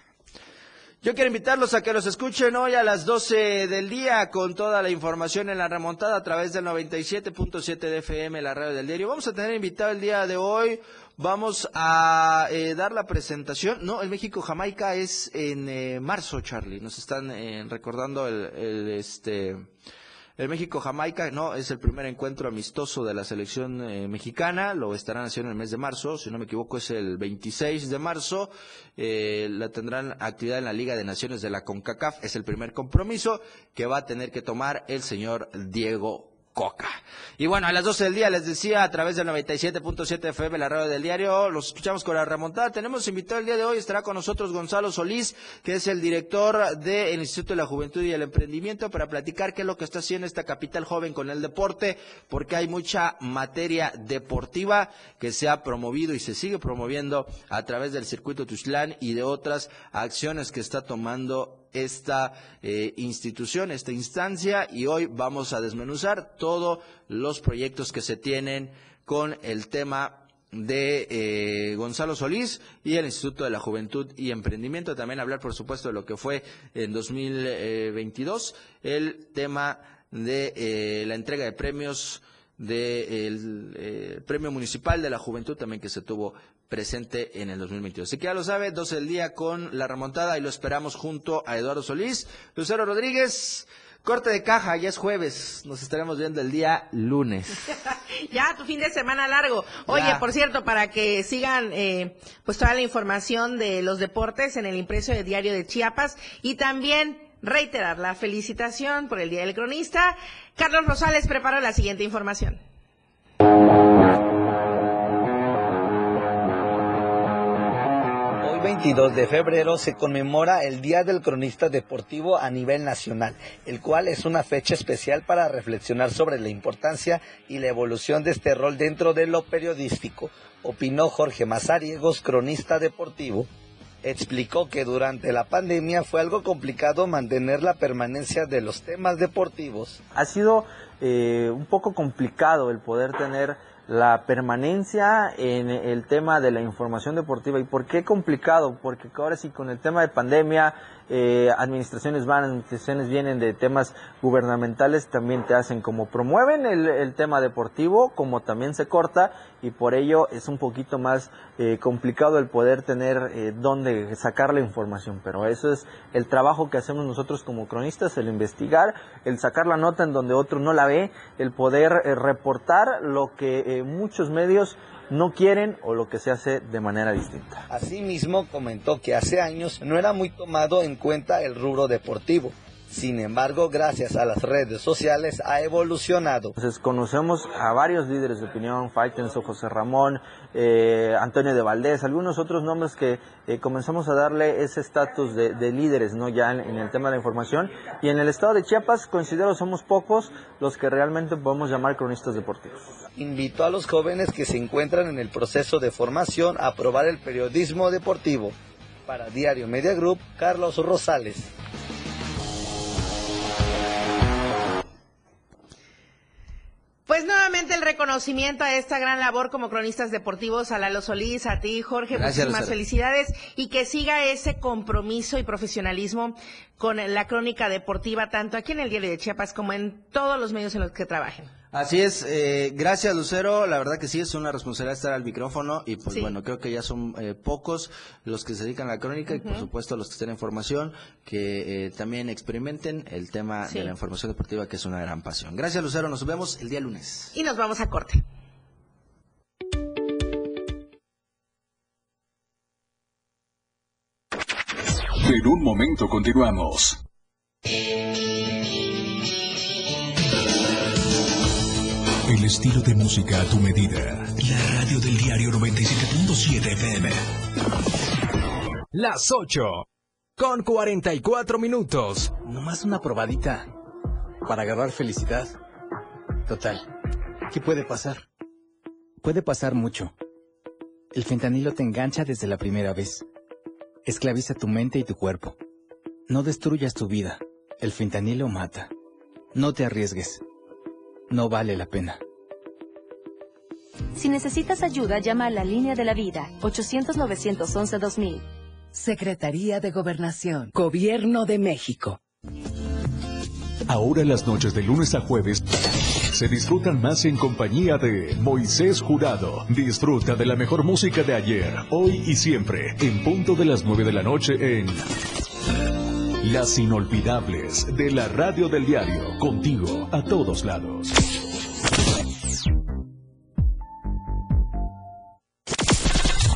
Yo quiero invitarlos a que los escuchen hoy a las 12 del día con toda la información en la remontada a través del 97.7 de FM, la radio del diario. Vamos a tener invitado el día de hoy. Vamos a eh, dar la presentación. No, el México-Jamaica es en eh, marzo, Charlie. Nos están eh, recordando el, el, este el México-Jamaica, no, es el primer encuentro amistoso de la selección eh, mexicana, lo estarán haciendo en el mes de marzo, si no me equivoco es el 26 de marzo, eh, la tendrán actividad en la Liga de Naciones de la CONCACAF, es el primer compromiso que va a tener que tomar el señor Diego Coca. Y bueno, a las 12 del día les decía a través del 97.7 FM, la radio del diario, los escuchamos con la remontada. Tenemos invitado el día de hoy, estará con nosotros Gonzalo Solís, que es el director del Instituto de la Juventud y el Emprendimiento, para platicar qué es lo que está haciendo esta capital joven con el deporte, porque hay mucha materia deportiva que se ha promovido y se sigue promoviendo a través del circuito Tuxtlán y de otras acciones que está tomando esta eh, institución, esta instancia, y hoy vamos a desmenuzar todos los proyectos que se tienen con el tema de eh, Gonzalo Solís y el Instituto de la Juventud y Emprendimiento. También hablar, por supuesto, de lo que fue en 2022, el tema de eh, la entrega de premios del eh, Premio Municipal de la Juventud también que se tuvo presente en el 2022. Así que ya lo sabe, 12 del día con la remontada y lo esperamos junto a Eduardo Solís, Lucero Rodríguez. Corte de caja, ya es jueves, nos estaremos viendo el día lunes.
ya, tu fin de semana largo. Oye,
Ya.
por cierto, para que sigan eh, pues toda la información de los deportes en el impreso de Diario de Chiapas y también reiterar la felicitación por el Día del Cronista. Carlos Rosales preparó la siguiente información.
22 de febrero se conmemora el Día del Cronista Deportivo a nivel nacional, el cual es una fecha especial para reflexionar sobre la importancia y la evolución de este rol dentro de lo periodístico, opinó Jorge Mazariegos, cronista deportivo. Explicó que durante la pandemia fue algo complicado mantener la permanencia de los temas deportivos.
ha sido eh, un poco complicado el poder tener la permanencia en el tema de la información deportiva. ¿Y por qué complicado? Porque ahora sí, con el tema de pandemia, eh, administraciones van, administraciones vienen de temas gubernamentales, también te hacen como promueven el, el tema deportivo, como también se corta, y por ello es un poquito más eh, complicado el poder tener eh, dónde sacar la información. Pero eso es el trabajo que hacemos nosotros como cronistas, el investigar, el sacar la nota en donde otro no la ve, el poder eh, reportar lo que eh, muchos medios no quieren o lo que se hace de manera distinta.
Asimismo, comentó que hace años no era muy tomado en cuenta el rubro deportivo. Sin embargo, gracias a las redes sociales ha evolucionado.
Entonces conocemos a varios líderes de opinión, Faitenso, José Ramón, eh, Antonio de Valdés, algunos otros nombres que eh, comenzamos a darle ese estatus de, de líderes, ¿no? Ya en, en el tema de la información. Y en el estado de Chiapas, considero somos pocos los que realmente podemos llamar cronistas deportivos.
Invitó a los jóvenes que se encuentran en el proceso de formación a probar el periodismo deportivo. Para Diario Media Group, Carlos Rosales.
Pues nuevamente el reconocimiento a esta gran labor como cronistas deportivos, a Lalo Solís, a ti, Jorge,
Gracias,
muchísimas
Lucero.
felicidades y que siga ese compromiso y profesionalismo con la crónica deportiva, tanto aquí en el Diario de Chiapas como en todos los medios en los que trabajen.
Así es, eh, gracias Lucero, la verdad que sí es una responsabilidad estar al micrófono y pues
Sí.
bueno, creo que ya son eh, pocos los que se dedican a la crónica y por supuesto los que estén en formación que eh, también experimenten el tema
Sí.
de la información deportiva que es una gran pasión. Gracias Lucero, nos vemos el día lunes.
Y nos vamos a corte.
En un momento continuamos. El estilo de música a tu medida. La radio del diario 97.7 FM.
Las 8 con 44 minutos. Nomás una probadita para agarrar felicidad. Total, ¿qué puede pasar?
Puede pasar mucho. El fentanilo te engancha desde la primera vez. Esclaviza tu mente y tu cuerpo. No destruyas tu vida. El fentanilo mata. No te arriesgues. No vale la pena.
Si necesitas ayuda, llama a la línea de la vida, 800-911-2000.
Secretaría de Gobernación, Gobierno de México.
Ahora las noches de lunes a jueves se disfrutan más en compañía de Moisés Jurado. Disfruta de la mejor música de ayer, hoy y siempre, en punto de las 9 de la noche en Las Inolvidables de la Radio del Diario, contigo a todos lados.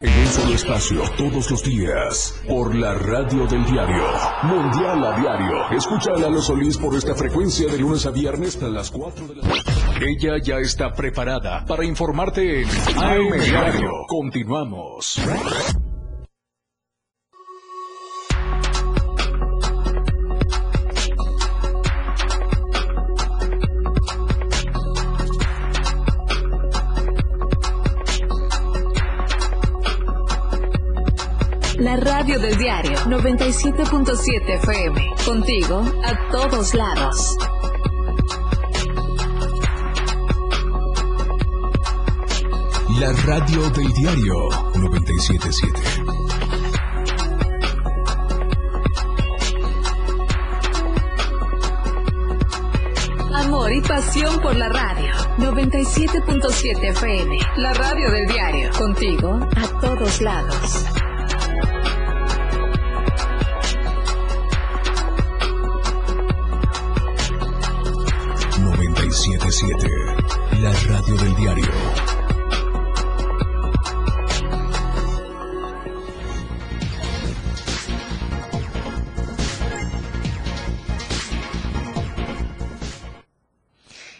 En un solo espacio, todos los días, por la radio del diario. Mundial a diario. Escucha a Lalo Solís por esta frecuencia de lunes a viernes a las 4 de la tarde. Ella ya está preparada para informarte en AM Diario. Continuamos.
La radio del diario 97.7 FM. Contigo a todos lados.
La radio del diario 977.
Amor y pasión por la radio 97.7 FM. La radio del diario. Contigo a todos lados.
977. La radio del diario.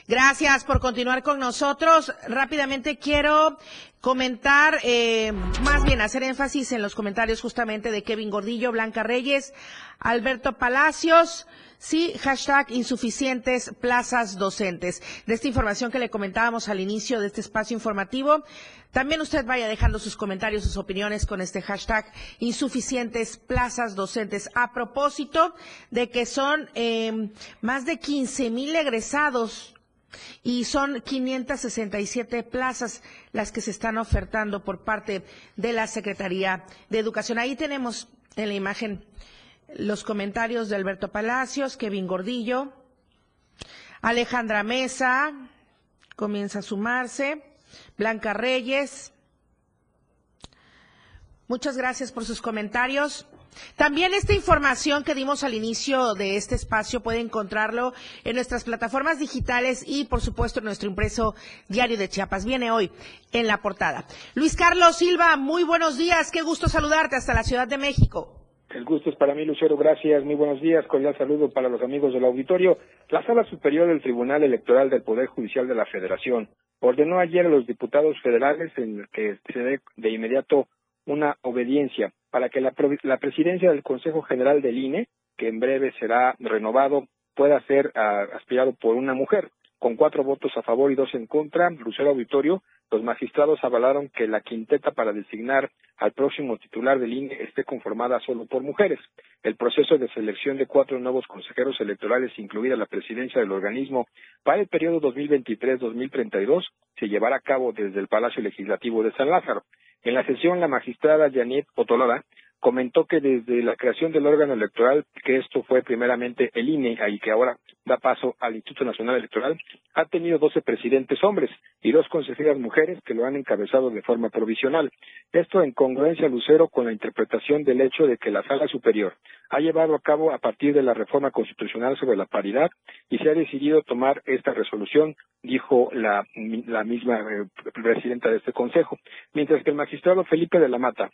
Gracias por continuar con nosotros. Rápidamente quiero comentar, eh, más bien hacer énfasis en los comentarios justamente de Kevin Gordillo, Blanca Reyes, Alberto Palacios. Sí, hashtag insuficientes plazas docentes. De esta información que le comentábamos al inicio de este espacio informativo, también usted vaya dejando sus comentarios, sus opiniones con este hashtag insuficientes plazas docentes. A propósito de que son eh, más de 15 mil egresados y son 567 plazas las que se están ofertando por parte de la Secretaría de Educación. Ahí tenemos en la imagen los comentarios de Alberto Palacios, Kevin Gordillo, Alejandra Mesa, comienza a sumarse, Blanca Reyes. Muchas gracias por sus comentarios. También esta información que dimos al inicio de este espacio puede encontrarlo en nuestras plataformas digitales y, por supuesto, en nuestro impreso diario de Chiapas. Viene hoy en la portada. Luis Carlos Silva, muy buenos días. Qué gusto saludarte hasta la Ciudad de México.
El gusto es para mí, Lucero. Gracias. Muy buenos días. Cordial saludo para los amigos del auditorio. La Sala Superior del Tribunal Electoral del Poder Judicial de la Federación ordenó ayer a los diputados federales en que se dé de inmediato una obediencia para que la, la presidencia del Consejo General del INE, que en breve será renovado, pueda ser ah, aspirado por una mujer. Con cuatro votos a favor y dos en contra, Lucero Auditorio, los magistrados avalaron que la quinteta para designar al próximo titular del INE esté conformada solo por mujeres. El proceso de selección de cuatro nuevos consejeros electorales, incluida la presidencia del organismo, para el periodo 2023-2032, se llevará a cabo desde el Palacio Legislativo de San Lázaro. En la sesión, la magistrada Janet Otolora comentó que desde la creación del órgano electoral, que esto fue primeramente el INE y que ahora da paso al Instituto Nacional Electoral, ha tenido 12 presidentes hombres y dos consejeras mujeres que lo han encabezado de forma provisional. Esto en congruencia, Lucero, con la interpretación del hecho de que la Sala Superior ha llevado a cabo a partir de la reforma constitucional sobre la paridad y se ha decidido tomar esta resolución, dijo la, la misma eh, presidenta de este Consejo. Mientras que el magistrado Felipe de la Mata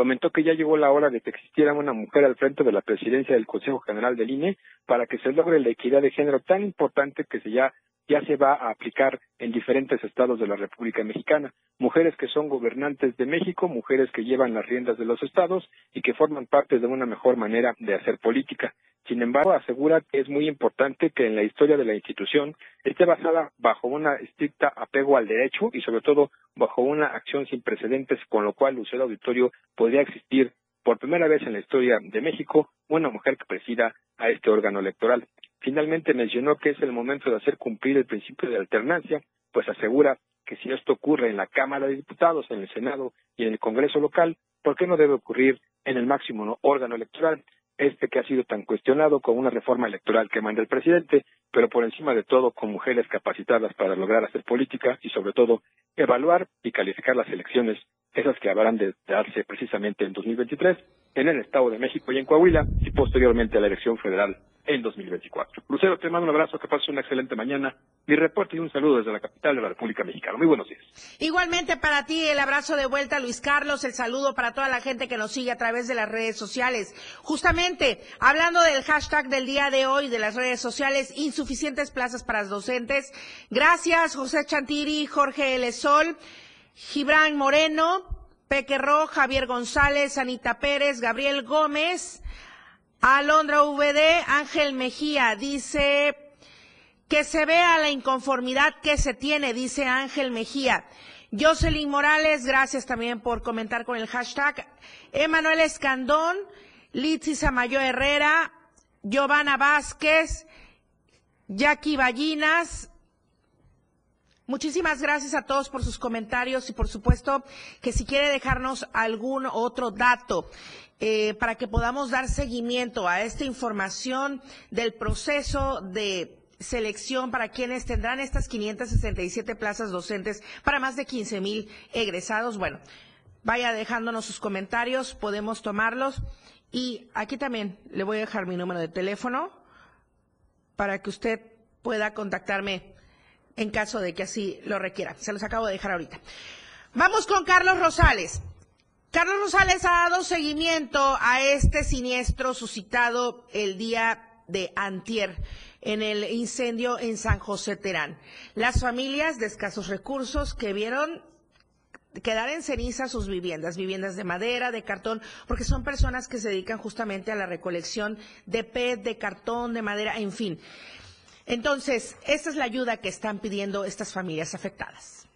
comentó que ya llegó la hora de que existiera una mujer al frente de la presidencia del Consejo General del INE para que se logre la equidad de género tan importante que se ya ya se va a aplicar en diferentes estados de la República Mexicana. Mujeres que son gobernantes de México, mujeres que llevan las riendas de los estados y que forman parte de una mejor manera de hacer política. Sin embargo, asegura que es muy importante que en la historia de la institución esté basada bajo una estricta apego al derecho y sobre todo bajo una acción sin precedentes, con lo cual Lucero Auditorio podría existir por primera vez en la historia de México una mujer que presida a este órgano electoral. Finalmente mencionó que es el momento de hacer cumplir el principio de alternancia, pues asegura que si esto ocurre en la Cámara de Diputados, en el Senado y en el Congreso local, ¿por qué no debe ocurrir en el máximo órgano electoral? Este que ha sido tan cuestionado con una reforma electoral que manda el presidente, pero por encima de todo con mujeres capacitadas para lograr hacer política y sobre todo evaluar y calificar las elecciones, esas que habrán de darse precisamente en 2023 en el Estado de México y en Coahuila y posteriormente a la elección federal en 2024. Lucero, te mando un abrazo, que pases una excelente mañana. Mi reporte y un saludo desde la capital de la República Mexicana. Muy buenos días.
Igualmente para ti, el abrazo de vuelta, Luis Carlos, el saludo para toda la gente que nos sigue a través de las redes sociales. Justamente, hablando del hashtag del día de hoy de las redes sociales, insuficientes plazas para docentes. Gracias, José Chantiri, Jorge L. Sol, Gibran Moreno, Pequerro, Javier González, Anita Pérez, Gabriel Gómez, Alondra VD, Ángel Mejía, dice que se vea la inconformidad que se tiene, dice Ángel Mejía. Jocelyn Morales, gracias también por comentar con el hashtag. Emanuel Escandón, Litsi Samayo Herrera, Giovanna Vázquez, Jackie Ballinas. Muchísimas gracias a todos por sus comentarios y por supuesto que si quiere dejarnos algún otro dato eh, para que podamos dar seguimiento a esta información del proceso de selección para quienes tendrán estas 567 plazas docentes para más de 15 mil egresados. Bueno, vaya dejándonos sus comentarios, podemos tomarlos. Y aquí también le voy a dejar mi número de teléfono para que usted pueda contactarme en caso de que así lo requiera. Se los acabo de dejar ahorita. Vamos con Carlos Rosales. Carlos Rosales ha dado seguimiento a este siniestro suscitado el día de antier en el incendio en San José Terán. Las familias de escasos recursos que vieron quedar en ceniza sus viviendas, viviendas de madera, de cartón, porque son personas que se dedican justamente a la recolección de PET, de cartón, de madera, en fin. Entonces, esta es la ayuda que están pidiendo estas familias afectadas.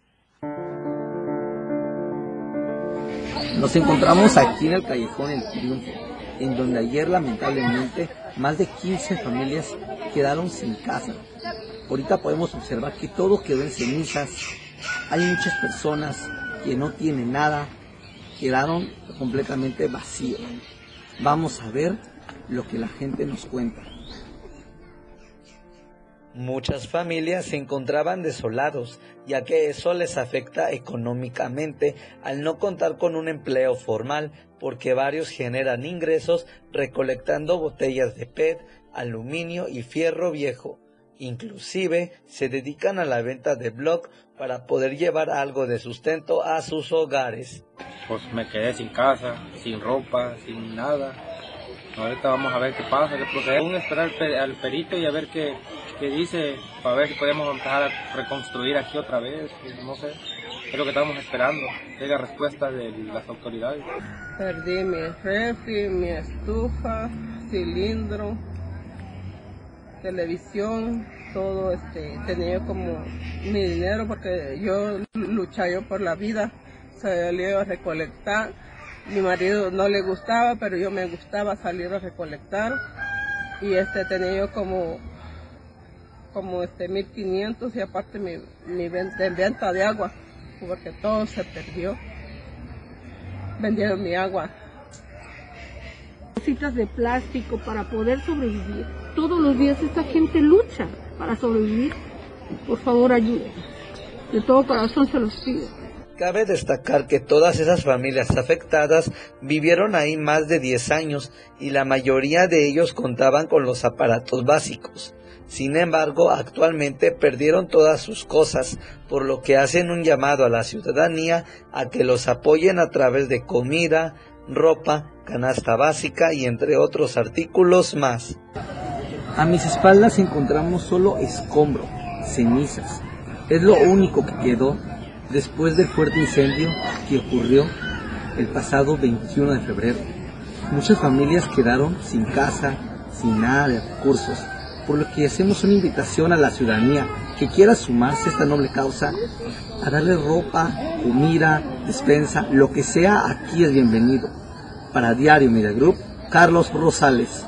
Nos encontramos aquí en el Callejón El Triunfo, en donde ayer lamentablemente más de 15 familias quedaron sin casa. Ahorita podemos observar que todo quedó en cenizas. Hay muchas personas que no tienen nada, quedaron completamente vacías. Vamos a ver lo que la gente nos cuenta. Muchas familias se encontraban desolados, ya que eso les afecta económicamente al no contar con un empleo formal, porque varios generan ingresos recolectando botellas de PET, aluminio y fierro viejo. Inclusive se dedican a la venta de blog para poder llevar algo de sustento a sus hogares.
Pues me quedé sin casa, sin ropa, sin nada. Ahorita vamos a ver qué pasa, qué procede. Aún esperar al perito y a ver qué, qué dice, para ver si podemos empezar a reconstruir aquí otra vez, no sé. Es lo que estamos esperando, que haya respuesta de las autoridades.
Perdí mi refri, mi estufa, cilindro, televisión, todo este, tenía como mi dinero porque yo luchaba yo por la vida, salí a recolectar mi marido no le gustaba, pero yo me gustaba salir a recolectar. Y este tenía yo como, como este 1500 y aparte mi, mi venta, venta de agua, porque todo se perdió. Vendieron mi agua.
Cositas de plástico para poder sobrevivir. Todos los días esta gente lucha para sobrevivir. Por favor, ayúdenme. De todo corazón se los pido.
Cabe destacar que todas esas familias afectadas vivieron ahí más de 10 años y la mayoría de ellos contaban con los aparatos básicos. Sin embargo, actualmente perdieron todas sus cosas, por lo que hacen un llamado a la ciudadanía a que los apoyen a través de comida, ropa, canasta básica y entre otros artículos más. A mis espaldas encontramos solo escombro,
cenizas. Es lo único que quedó después del fuerte incendio que ocurrió el pasado 21 de febrero. Muchas familias quedaron sin casa, sin nada de recursos, por lo que hacemos una invitación a la ciudadanía que quiera sumarse a esta noble causa, a darle ropa, comida, despensa, lo que sea, aquí es bienvenido. Para Diario Media Group, Carlos Rosales.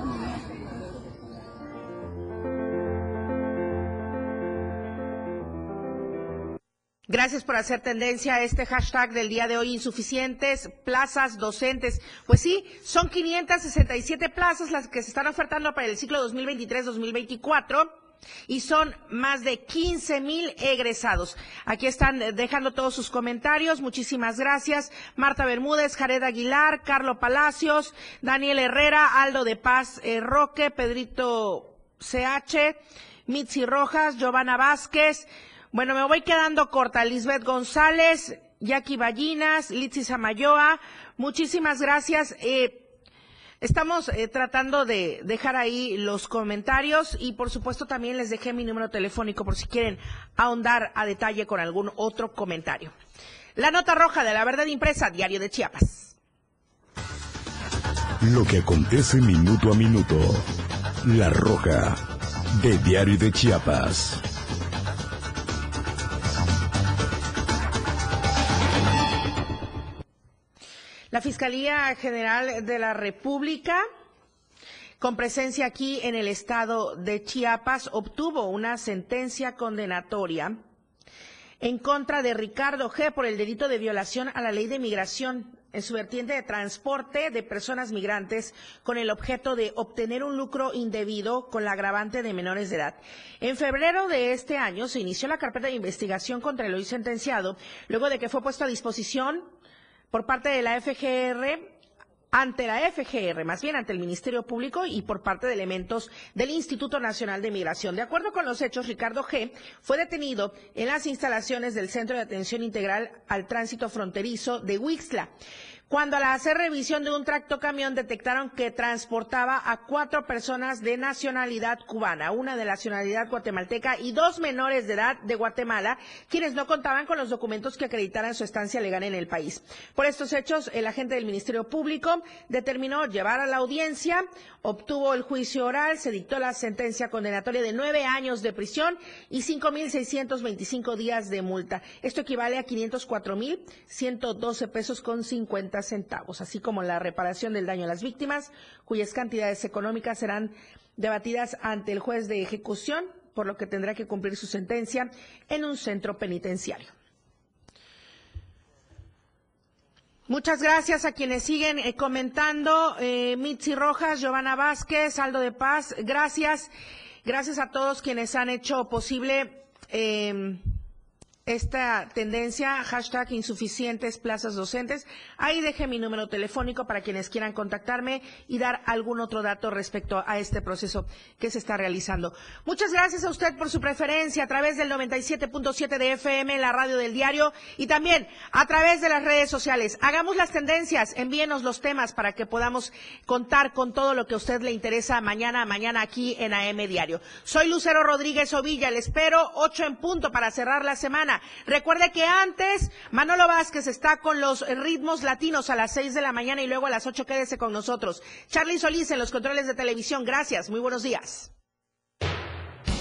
Gracias por hacer tendencia a este hashtag del día de hoy, insuficientes plazas docentes. Pues sí, son 567 plazas las que se están ofertando para el ciclo 2023-2024 y son más de 15 mil egresados. Aquí están dejando todos sus comentarios. Muchísimas gracias. Marta Bermúdez, Jared Aguilar, Carlo Palacios, Daniel Herrera, Aldo de Paz eh, Roque, Pedrito CH, Mitzi Rojas, Giovanna Vázquez. Bueno, me voy quedando corta. Lisbeth González, Jackie Ballinas, Litsi Samayoa, muchísimas gracias. Eh, estamos eh, tratando de dejar ahí los comentarios y por supuesto también les dejé mi número telefónico por si quieren ahondar a detalle con algún otro comentario. La nota roja de la verdad impresa, Diario de Chiapas.
Lo que acontece minuto a minuto. La roja de Diario de Chiapas.
La Fiscalía General de la República con presencia aquí en el estado de Chiapas, obtuvo una sentencia condenatoria en contra de Ricardo G por el delito de violación a la ley de migración en su vertiente de transporte de personas migrantes con el objeto de obtener un lucro indebido con la agravante de menores de edad. En febrero de este año se inició la carpeta de investigación contra el hoy sentenciado, luego de que fue puesto a disposición por parte de la FGR ante la FGR, más bien ante el Ministerio Público y por parte de elementos del Instituto Nacional de Migración. De acuerdo con los hechos, Ricardo G. fue detenido en las instalaciones del Centro de Atención Integral al Tránsito Fronterizo de Huixla cuando al hacer revisión de un tractocamión detectaron que transportaba a cuatro personas de nacionalidad cubana, una de nacionalidad guatemalteca y dos menores de edad de Guatemala, quienes no contaban con los documentos que acreditaran su estancia legal en el país. Por estos hechos, el agente del Ministerio Público determinó llevar a la audiencia, obtuvo el juicio oral, se dictó la sentencia condenatoria de nueve años de prisión y cinco mil seiscientos veinticinco días de multa. Esto equivale a quinientos cuatro mil ciento doce pesos con centavos, así como la reparación del daño a las víctimas, cuyas cantidades económicas serán debatidas ante el juez de ejecución, por lo que tendrá que cumplir su sentencia en un centro penitenciario. Muchas gracias a quienes siguen eh, comentando. Eh, Mitzi Rojas, Giovanna Vázquez, Aldo de Paz, gracias. Gracias a todos quienes han hecho posible eh, esta tendencia, hashtag insuficientes plazas docentes. Ahí deje mi número telefónico para quienes quieran contactarme y dar algún otro dato respecto a este proceso que se está realizando. Muchas gracias a usted por su preferencia a través del 97.7 de FM, la radio del diario, y también a través de las redes sociales. Hagamos las tendencias, envíenos los temas para que podamos contar con todo lo que a usted le interesa mañana, mañana aquí en AM Diario. Soy Lucero Rodríguez Ovilla, le espero ocho en punto para cerrar la semana. Recuerde que antes Manolo Vázquez está con los ritmos latinos a las 6 de la mañana y luego a las 8 quédese con nosotros. Charlie Solís en los controles de televisión. Gracias. Muy buenos días.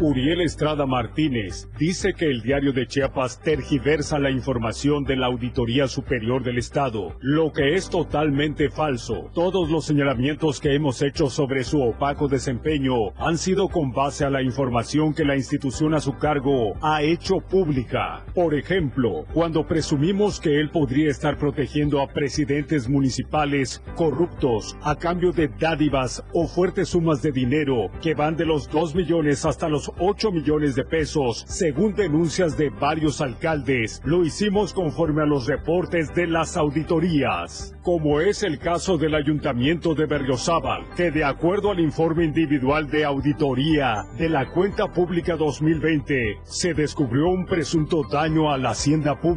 Uriel Estrada Martínez dice que el diario de Chiapas tergiversa la información de la Auditoría Superior del Estado, lo que es totalmente falso. Todos los señalamientos que hemos hecho sobre su opaco desempeño han sido con base a la información que la institución a su cargo ha hecho pública. Por ejemplo, cuando presumimos que él podría estar protegiendo a presidentes municipales corruptos a cambio de dádivas o fuertes sumas de dinero que van de los 2 millones hasta los unos 8 millones de pesos, según denuncias de varios alcaldes. Lo hicimos conforme a los reportes de las auditorías, como es el caso del Ayuntamiento de Berriozábal, que de acuerdo al informe individual de auditoría de la cuenta pública 2020, se descubrió un presunto daño a la hacienda pública